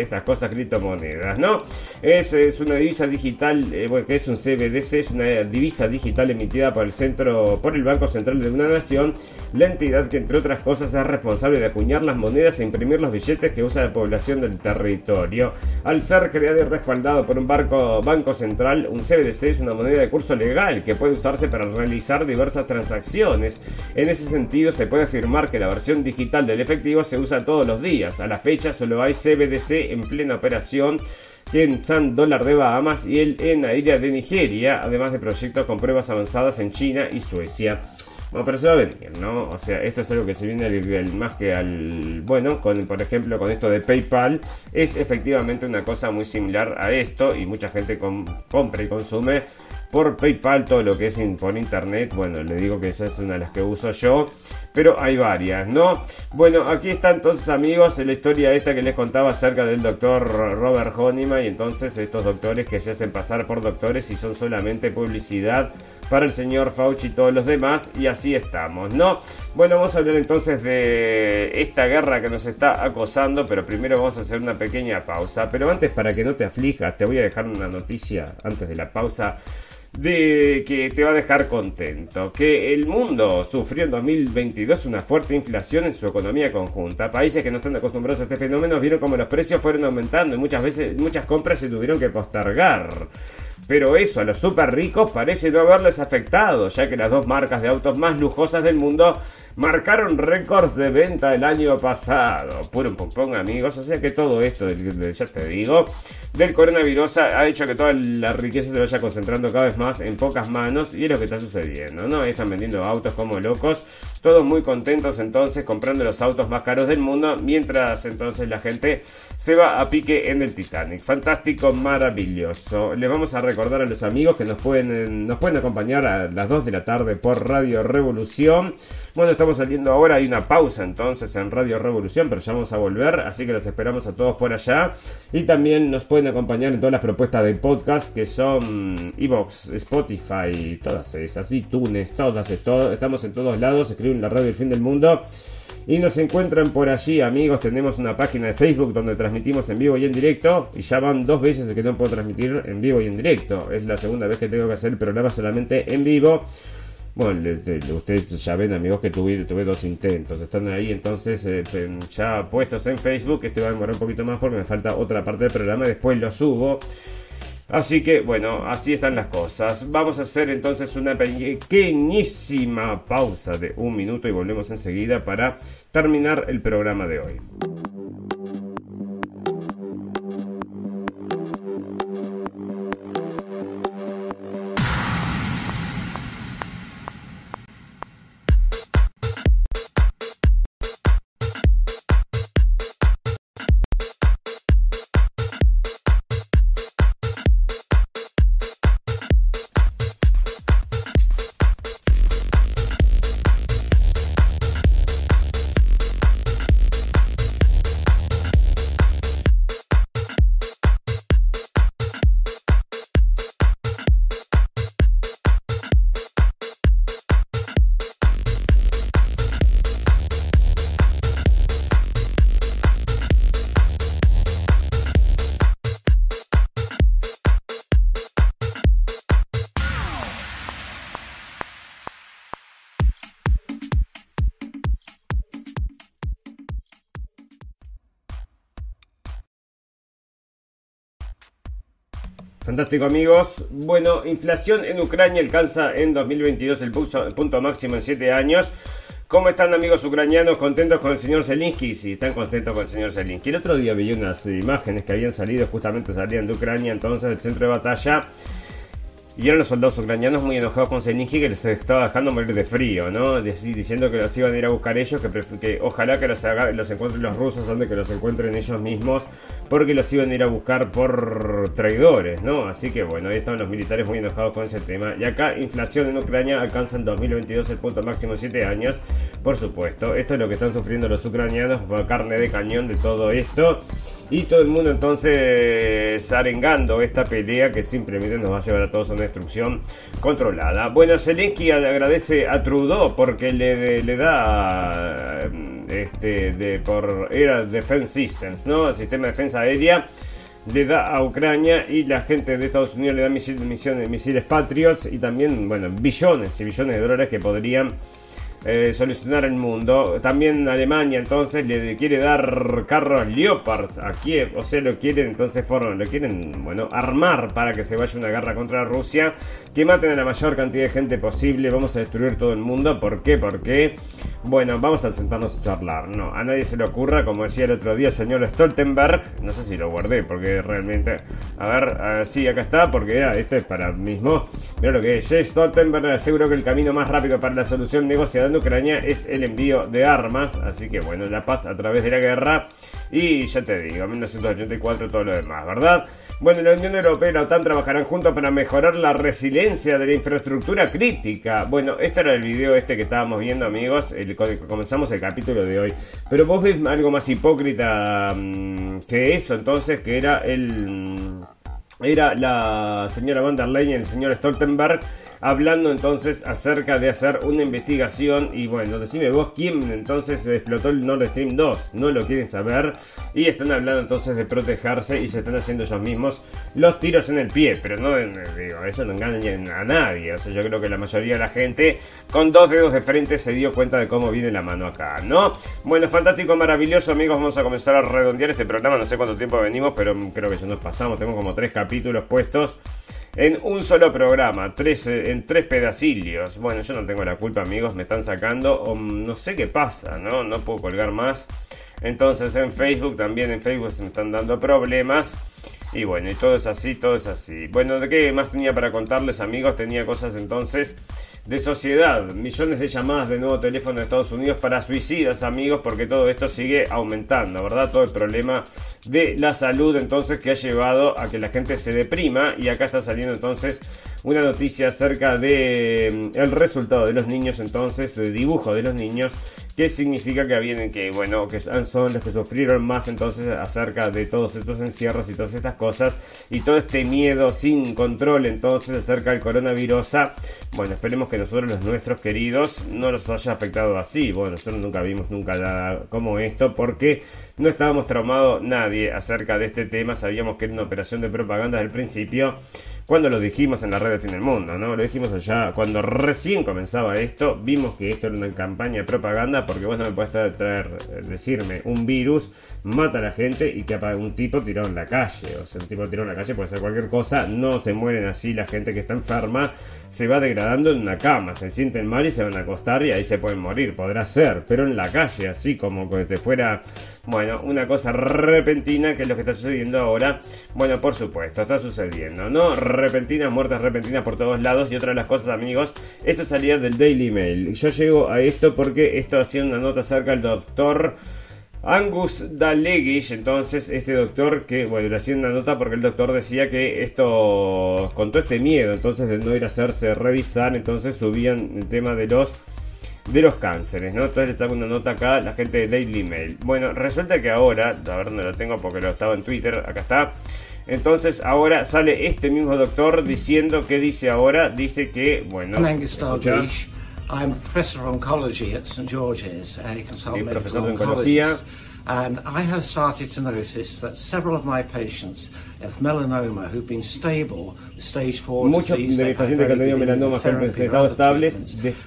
estas cosas criptomonedas, ¿no? Es, es una divisa digital, eh, que es un CBDC, es una divisa digital emitida por el centro, por el Banco Central de una nación, la entidad que entre otras cosas es responsable de acuñar las monedas e imprimir los billetes que usa la población del territorio. Al ser creado y respaldado por un barco, banco central, un CBDC es una moneda de curso legal que puede usarse para realizar diversas transacciones. En ese sentido, se puede afirmar que la versión digital del efectivo se usa todos los días. A la fecha solo hay CBDC en plena operación en San Dólar de Bahamas y el en Aira de Nigeria, además de proyectos con pruebas avanzadas en China y Suecia. Bueno, pero se va a venir, ¿no? O sea, esto es algo que se viene más que al. Bueno, con, por ejemplo, con esto de PayPal, es efectivamente una cosa muy similar a esto y mucha gente compra y consume por PayPal, todo lo que es por internet. Bueno, le digo que esa es una de las que uso yo, pero hay varias, ¿no? Bueno, aquí están entonces amigos la historia esta que les contaba acerca del doctor Robert Honeyman y entonces estos doctores que se hacen pasar por doctores y son solamente publicidad para el señor Fauci y todos los demás y así estamos, ¿no? Bueno, vamos a hablar entonces de esta guerra que nos está acosando, pero primero vamos a hacer una pequeña pausa, pero antes para que no te aflijas, te voy a dejar una noticia antes de la pausa de que te va a dejar contento. Que el mundo sufrió en 2022 una fuerte inflación en su economía conjunta. Países que no están acostumbrados a este fenómeno vieron como los precios fueron aumentando y muchas veces muchas compras se tuvieron que postergar. Pero eso a los super ricos parece no haberles afectado, ya que las dos marcas de autos más lujosas del mundo marcaron récords de venta el año pasado. Puro pompón, amigos. O sea que todo esto, ya te digo, del coronavirus ha hecho que toda la riqueza se vaya concentrando cada vez más en pocas manos y es lo que está sucediendo, ¿no? Están vendiendo autos como locos, todos muy contentos entonces comprando los autos más caros del mundo, mientras entonces la gente se va a pique en el Titanic. Fantástico, maravilloso. Les vamos a recordar a los amigos que nos pueden, nos pueden acompañar a las 2 de la tarde por Radio Revolución. Bueno, estamos saliendo ahora, hay una pausa entonces en Radio Revolución, pero ya vamos a volver, así que los esperamos a todos por allá. Y también nos pueden acompañar en todas las propuestas de podcast que son Evox, Spotify, todas esas, iTunes, todas, estamos en todos lados, escriben la radio El Fin del Mundo. Y nos encuentran por allí, amigos. Tenemos una página de Facebook donde transmitimos en vivo y en directo. Y ya van dos veces de que no puedo transmitir en vivo y en directo. Es la segunda vez que tengo que hacer el programa solamente en vivo. Bueno, ustedes ya ven amigos que tuve, tuve dos intentos, están ahí entonces eh, ya puestos en Facebook, este va a demorar un poquito más porque me falta otra parte del programa, después lo subo. Así que bueno, así están las cosas. Vamos a hacer entonces una pequeñísima pausa de un minuto y volvemos enseguida para terminar el programa de hoy. Fantástico amigos. Bueno, inflación en Ucrania alcanza en 2022 el punto, máximo en 7 años. ¿Cómo están amigos ucranianos? ¿Contentos con el señor Zelensky? Sí, están contentos con el señor Zelensky. El otro día vi unas imágenes que habían salido, justamente salían de Ucrania, entonces del centro de batalla. Y eran los soldados ucranianos muy enojados con Zelensky que les estaba dejando morir de frío, ¿no? diciendo que los iban a ir a buscar ellos, que, ojalá que los, encuentren los rusos antes que los encuentren ellos mismos, porque los iban a ir a buscar por traidores, ¿no? Así que bueno, ahí estaban los militares muy enojados con ese tema. Y acá, inflación en Ucrania alcanza en 2022 el punto máximo en 7 años, por supuesto. Esto es lo que están sufriendo los ucranianos, carne de cañón de todo esto. Y todo el mundo entonces arengando esta pelea que simplemente nos va a llevar a todos a una destrucción controlada. Bueno, Zelensky agradece a Trudeau porque le, le da este de por era Defense Systems, ¿no? El sistema de defensa aérea le da a Ucrania y la gente de Estados Unidos le da misiles, misiles Patriots y también, bueno, billones y billones de dólares que podrían eh, solucionar el mundo. También Alemania entonces le quiere dar carros Leopard a Kiev, o sea, lo quieren entonces lo quieren, bueno, armar para que se vaya una guerra contra Rusia, que maten a la mayor cantidad de gente posible, vamos a destruir todo el mundo. ¿Por qué? Porque, bueno, vamos a sentarnos a charlar. No, a nadie se le ocurra, como decía el otro día el señor Stoltenberg, no sé si lo guardé porque realmente, a ver, sí, acá está, porque era, esto es para mismo, mira lo que es, Stoltenberg aseguró que el camino más rápido para la solución Ucrania es el envío de armas, así que bueno, la paz a través de la guerra y ya te digo, 1984 todo lo demás, ¿verdad? Bueno, la Unión Europea y la OTAN trabajarán juntos para mejorar la resiliencia de la infraestructura crítica. Bueno, este era el video este que estábamos viendo, amigos, el, comenzamos el capítulo de hoy. Pero vos ves algo más hipócrita mm, que eso, entonces, que era el... Era la señora van der Leyen y el señor Stoltenberg hablando entonces acerca de hacer una investigación y bueno, decime vos quién entonces explotó el Nord Stream 2, no lo quieren saber y están hablando entonces de protegerse y se están haciendo ellos mismos los tiros en el pie, pero no digo, eso no engaña a nadie, o sea, yo creo que la mayoría de la gente con dos dedos de frente se dio cuenta de cómo viene la mano acá, ¿no? Bueno, fantástico, maravilloso, amigos, vamos a comenzar a redondear este programa, no sé cuánto tiempo venimos, pero creo que ya nos pasamos, tengo como tres capítulos puestos en un solo programa, tres, eh, en tres pedacillos. Bueno, yo no tengo la culpa, amigos, me están sacando, o no sé qué pasa, ¿no? No puedo colgar más. Entonces en Facebook, también en Facebook se me están dando problemas. Y bueno, y todo es así, todo es así. Bueno, ¿de qué más tenía para contarles, amigos? Tenía cosas entonces de sociedad. Millones de llamadas de nuevo teléfono de Estados Unidos para suicidas, amigos, porque todo esto sigue aumentando, ¿verdad? Todo el problema de la salud, entonces, que ha llevado a que la gente se deprima. Y acá está saliendo entonces una noticia acerca de mm, el resultado de los niños, entonces, de dibujo de los niños ¿Qué significa que vienen que, bueno, que son los que sufrieron más entonces acerca de todos estos encierros y todas estas cosas y todo este miedo sin control entonces acerca del coronavirus? Bueno, esperemos que nosotros los nuestros queridos no los haya afectado así. Bueno, nosotros nunca vimos nunca nada como esto porque no estábamos traumados nadie acerca de este tema. Sabíamos que era una operación de propaganda desde el principio cuando lo dijimos en la red de fin del mundo, ¿no? Lo dijimos allá cuando recién comenzaba esto, vimos que esto era una campaña de propaganda porque vos no me puedes traer, eh, decirme, un virus mata a la gente y que un tipo tiró en la calle, o sea, un tipo tiró en la calle puede ser cualquier cosa, no se mueren así la gente que está enferma, se va degradando en una cama, se sienten mal y se van a acostar y ahí se pueden morir, podrá ser, pero en la calle, así como que fuera, bueno, una cosa repentina que es lo que está sucediendo ahora, bueno, por supuesto, está sucediendo, ¿no? repentinas, muertes repentinas por todos lados. Y otra de las cosas, amigos, esto salía del Daily Mail. Yo llego a esto porque esto hacía una nota acerca del doctor. Angus Dallegish, entonces este doctor que, bueno, le hacía una nota porque el doctor decía que esto, con todo este miedo, entonces de no ir a hacerse revisar, entonces subían el tema de los de los cánceres, ¿no? Entonces está una nota acá la gente de Daily Mail. Bueno, resulta que ahora, a ver dónde lo tengo porque lo estaba en Twitter, acá está. Entonces ahora sale este mismo doctor diciendo que dice ahora, dice que, bueno, I'm professor of oncology at St George's, a consultant medical oncologist. And I have started to notice that several of my patients of melanoma who've been stable stage 4 disease. De mis que tenido melanoma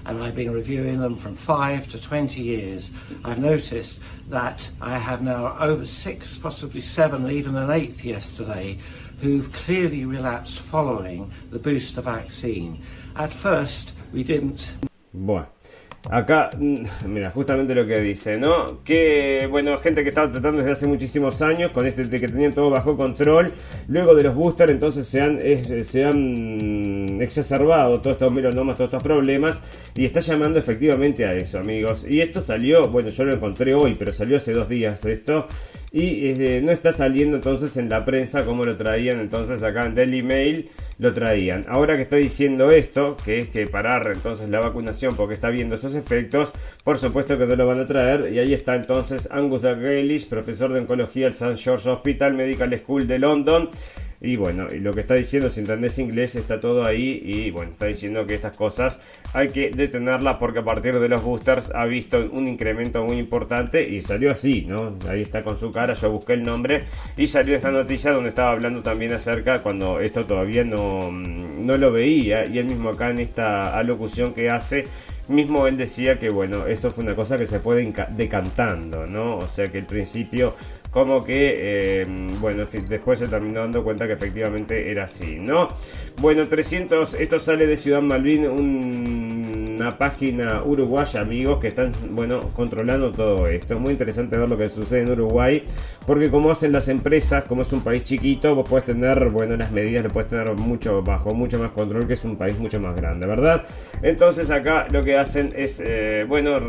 And I've been reviewing them from 5 to 20 years. I've noticed that I have now over 6, possibly 7, even an 8th yesterday who've clearly relapsed following the booster vaccine. At first, we didn't... Bueno. Acá, mm, mira, justamente lo que dice, ¿no? Que, bueno, gente que estaba tratando desde hace muchísimos años, con este que tenían todo bajo control, luego de los boosters, entonces se han, se han exacerbado todos estos melanomas, todos estos problemas, y está llamando efectivamente a eso, amigos. Y esto salió, bueno, yo lo encontré hoy, pero salió hace dos días esto, y eh, no está saliendo entonces en la prensa como lo traían entonces acá en Daily Mail lo traían. Ahora que está diciendo esto, que es que parar entonces la vacunación porque está viendo esos efectos, por supuesto que no lo van a traer. Y ahí está entonces Angus Daglish, profesor de oncología al St. George Hospital Medical School de London. Y bueno, lo que está diciendo, si entendés inglés, está todo ahí. Y bueno, está diciendo que estas cosas hay que detenerlas porque a partir de los boosters ha visto un incremento muy importante y salió así, ¿no? Ahí está con su cara, yo busqué el nombre y salió esta noticia donde estaba hablando también acerca cuando esto todavía no, no lo veía. Y él mismo acá en esta alocución que hace mismo él decía que bueno, esto fue una cosa que se fue decantando, ¿no? O sea que al principio como que, eh, bueno, después se terminó dando cuenta que efectivamente era así, ¿no? Bueno, 300, esto sale de Ciudad Malvin, una página uruguaya, amigos, que están, bueno, controlando todo esto. Es muy interesante ver lo que sucede en Uruguay, porque como hacen las empresas, como es un país chiquito, vos puedes tener, bueno, las medidas le puedes tener mucho bajo, mucho más control, que es un país mucho más grande, ¿verdad? Entonces acá lo que hacen es, eh, bueno,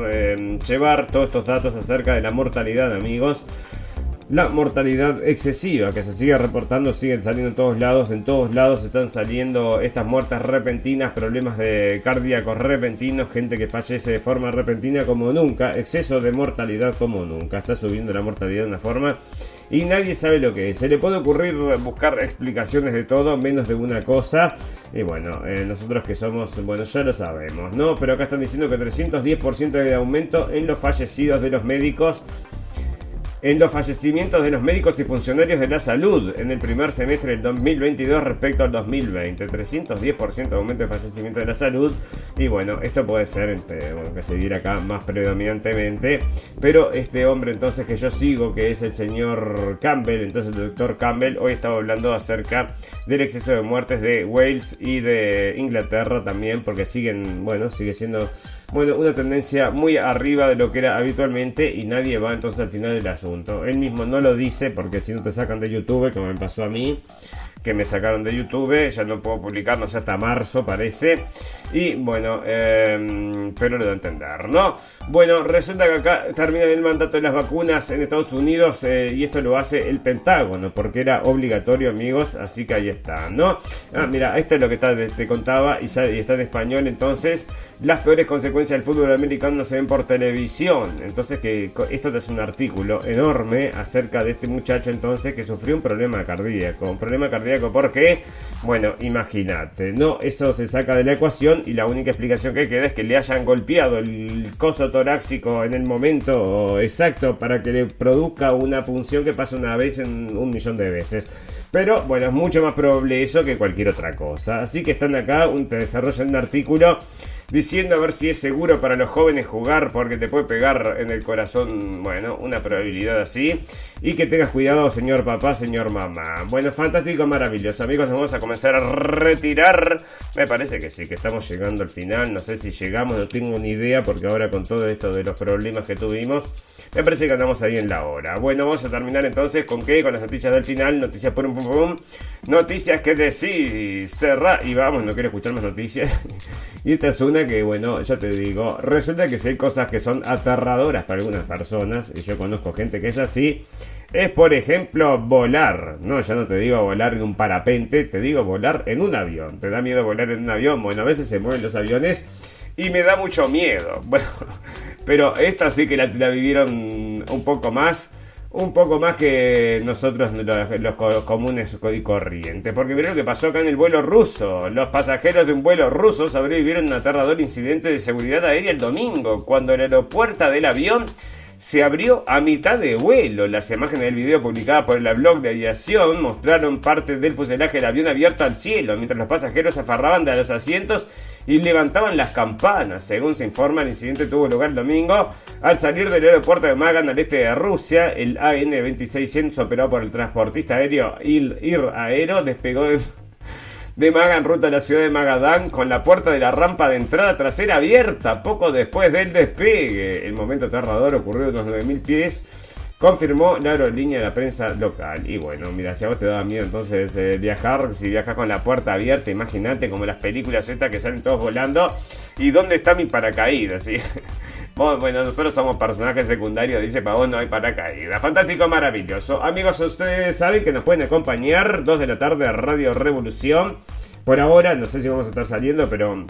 llevar todos estos datos acerca de la mortalidad, amigos la mortalidad excesiva que se sigue reportando, siguen saliendo en todos lados, en todos lados están saliendo estas muertes repentinas, problemas de cardíacos repentinos, gente que fallece de forma repentina como nunca, exceso de mortalidad como nunca, está subiendo la mortalidad de una forma y nadie sabe lo que es. Se le puede ocurrir buscar explicaciones de todo, menos de una cosa. Y bueno, eh, nosotros que somos, bueno, ya lo sabemos, ¿no? Pero acá están diciendo que 310% de aumento en los fallecidos de los médicos en los fallecimientos de los médicos y funcionarios de la salud en el primer semestre del 2022 respecto al 2020. 310% de aumento de fallecimiento de la salud. Y bueno, esto puede ser este, que se diera acá más predominantemente. Pero este hombre entonces que yo sigo, que es el señor Campbell, entonces el doctor Campbell, hoy estaba hablando acerca del exceso de muertes de Wales y de Inglaterra también, porque siguen, bueno, sigue siendo bueno, una tendencia muy arriba de lo que era habitualmente y nadie va entonces al final del asunto. Él mismo no lo dice porque si no te sacan de YouTube, como me pasó a mí, que me sacaron de YouTube, ya no puedo publicar, no sé, hasta marzo parece. Y bueno, em, pero lo de entender, ¿no? Bueno, resulta que acá termina el mandato de las vacunas en Estados Unidos eh, y esto lo hace el Pentágono, porque era obligatorio, amigos, así que ahí está, ¿no? Ah, mira, esto es lo que te contaba y, y está en español, entonces, las peores consecuencias del fútbol americano no se ven por televisión. Entonces, que esto es un artículo enorme acerca de este muchacho entonces que sufrió un problema cardíaco. Un problema cardíaco, ¿por qué? Bueno, imagínate, ¿no? Eso se saca de la ecuación y la única explicación que queda es que le hayan golpeado el coso torácico en el momento exacto para que le produzca una punción que pasa una vez en un millón de veces. Pero bueno, es mucho más probable eso que cualquier otra cosa. Así que están acá, un, te desarrollan un artículo diciendo a ver si es seguro para los jóvenes jugar porque te puede pegar en el corazón, bueno, una probabilidad así. Y que tengas cuidado, señor papá, señor mamá. Bueno, fantástico, maravilloso. Amigos, nos vamos a comenzar a retirar. Me parece que sí, que estamos llegando al final. No sé si llegamos, no tengo ni idea porque ahora con todo esto de los problemas que tuvimos, me parece que andamos ahí en la hora. Bueno, vamos a terminar entonces con qué? Con las noticias del final. Noticias por un pum pum. Noticias que decís, cerra. Y vamos, no quiero escuchar más noticias. y esta es una que, bueno, ya te digo, resulta que si hay cosas que son aterradoras para algunas personas, y yo conozco gente que es así, es por ejemplo volar. No, ya no te digo volar en un parapente, te digo volar en un avión. ¿Te da miedo volar en un avión? Bueno, a veces se mueven los aviones y me da mucho miedo. Bueno, pero esta sí que la, vivieron un poco más un poco más que nosotros los, comunes y corrientes. Porque miren lo que pasó acá en el vuelo ruso. Los pasajeros de un vuelo ruso sobrevivieron a un aterrador incidente de seguridad aérea el domingo, cuando el aeropuerto del avión se abrió a mitad de vuelo. Las imágenes del video publicadas por el blog de aviación mostraron parte del fuselaje del avión abierto al cielo, mientras los pasajeros se afarraban de los asientos y levantaban las campanas. Según se informa, el incidente tuvo lugar el domingo al salir del aeropuerto de Magan al este de Rusia. El AN-2600 operado por el transportista aéreo IR Aero despegó de Magan ruta a la ciudad de Magadán con la puerta de la rampa de entrada trasera abierta poco después del despegue. El momento aterrador ocurrió a unos 9.000 pies confirmó la aerolínea de la prensa local. Y bueno, mira, si a vos te daba miedo entonces eh, viajar, si viajas con la puerta abierta, imagínate como las películas estas que salen todos volando. ¿Y dónde está mi paracaídas? Bueno, nosotros somos personajes secundarios, dice vos no hay paracaídas. Fantástico, maravilloso. Amigos, ustedes saben que nos pueden acompañar 2 de la tarde a Radio Revolución. Por ahora, no sé si vamos a estar saliendo, pero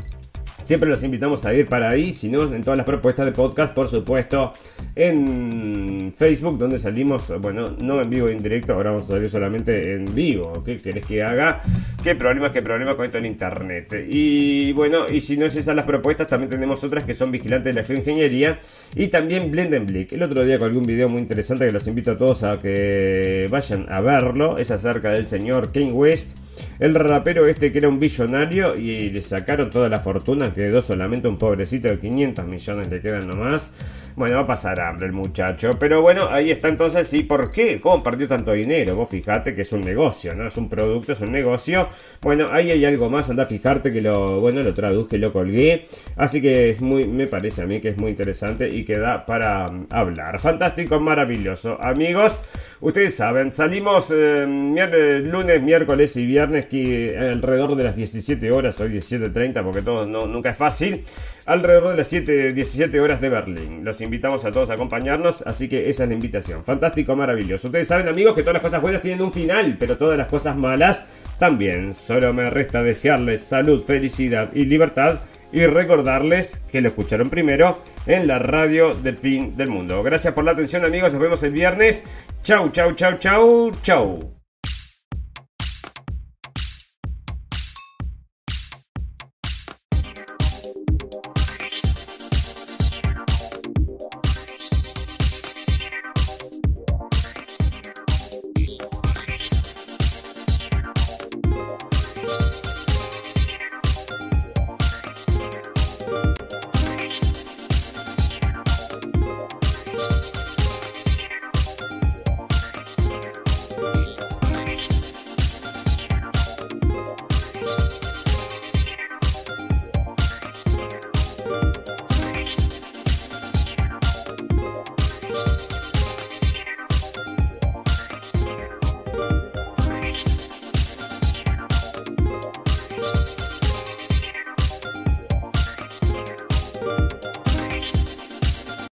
Siempre los invitamos a ir para ahí, si no, en todas las propuestas de podcast, por supuesto, en Facebook, donde salimos, bueno, no en vivo en directo, ahora vamos a salir solamente en vivo. ¿Qué querés que haga? ¿Qué problemas, qué problemas con esto en internet? Y bueno, y si no es esas las propuestas, también tenemos otras que son vigilantes de la geoingeniería y también Blendenblick. El otro día con algún video muy interesante que los invito a todos a que vayan a verlo, es acerca del señor Kane West el rapero este que era un billonario y le sacaron toda la fortuna, quedó solamente un pobrecito de 500 millones, le quedan nomás. Bueno, va a pasar hambre el muchacho. Pero bueno, ahí está entonces. ¿Y por qué? ¿Cómo perdió tanto dinero? Vos fijate que es un negocio, ¿no? Es un producto, es un negocio. Bueno, ahí hay algo más. Anda a fijarte que lo, bueno, lo traduje, lo colgué. Así que es muy, me parece a mí que es muy interesante y que da para um, hablar. Fantástico, maravilloso. Amigos, ustedes saben, salimos eh, lunes, miércoles y viernes que alrededor de las 17 horas, hoy 17.30 porque todo no, nunca es fácil, alrededor de las 7, 17 horas de Berlín. Los invitamos a todos a acompañarnos, así que esa es la invitación. Fantástico, maravilloso. Ustedes saben, amigos, que todas las cosas buenas tienen un final, pero todas las cosas malas también. Solo me resta desearles salud, felicidad y libertad y recordarles que lo escucharon primero en la radio del fin del mundo. Gracias por la atención amigos, nos vemos el viernes. Chau, chau, chau, chau, chau.